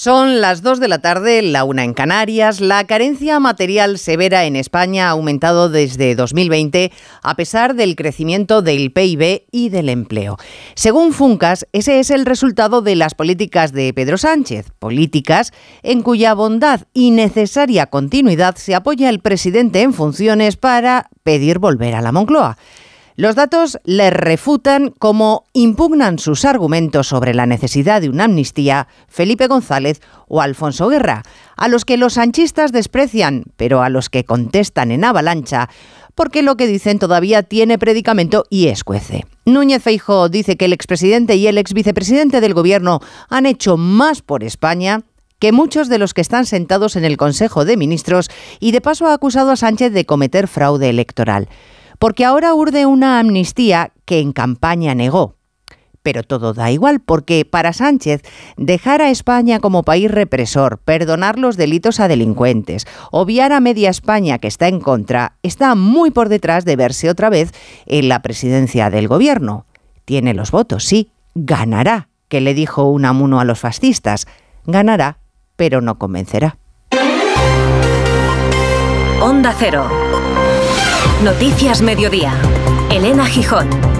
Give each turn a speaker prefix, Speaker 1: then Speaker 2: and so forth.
Speaker 1: Son las 2 de la tarde, la una en Canarias. La carencia material severa en España ha aumentado desde 2020 a pesar del crecimiento del PIB y del empleo. Según Funcas, ese es el resultado de las políticas de Pedro Sánchez, políticas en cuya bondad y necesaria continuidad se apoya el presidente en funciones para pedir volver a la Moncloa. Los datos le refutan como impugnan sus argumentos sobre la necesidad de una amnistía Felipe González o Alfonso Guerra, a los que los sanchistas desprecian, pero a los que contestan en avalancha, porque lo que dicen todavía tiene predicamento y escuece. Núñez Feijóo dice que el expresidente y el exvicepresidente del gobierno han hecho más por España que muchos de los que están sentados en el Consejo de Ministros y de paso ha acusado a Sánchez de cometer fraude electoral porque ahora urde una amnistía que en campaña negó. Pero todo da igual, porque para Sánchez dejar a España como país represor, perdonar los delitos a delincuentes, obviar a media España que está en contra, está muy por detrás de verse otra vez en la presidencia del gobierno. Tiene los votos, sí, ganará, que le dijo un amuno a los fascistas. Ganará, pero no convencerá.
Speaker 2: Onda Cero. Noticias Mediodía. Elena Gijón.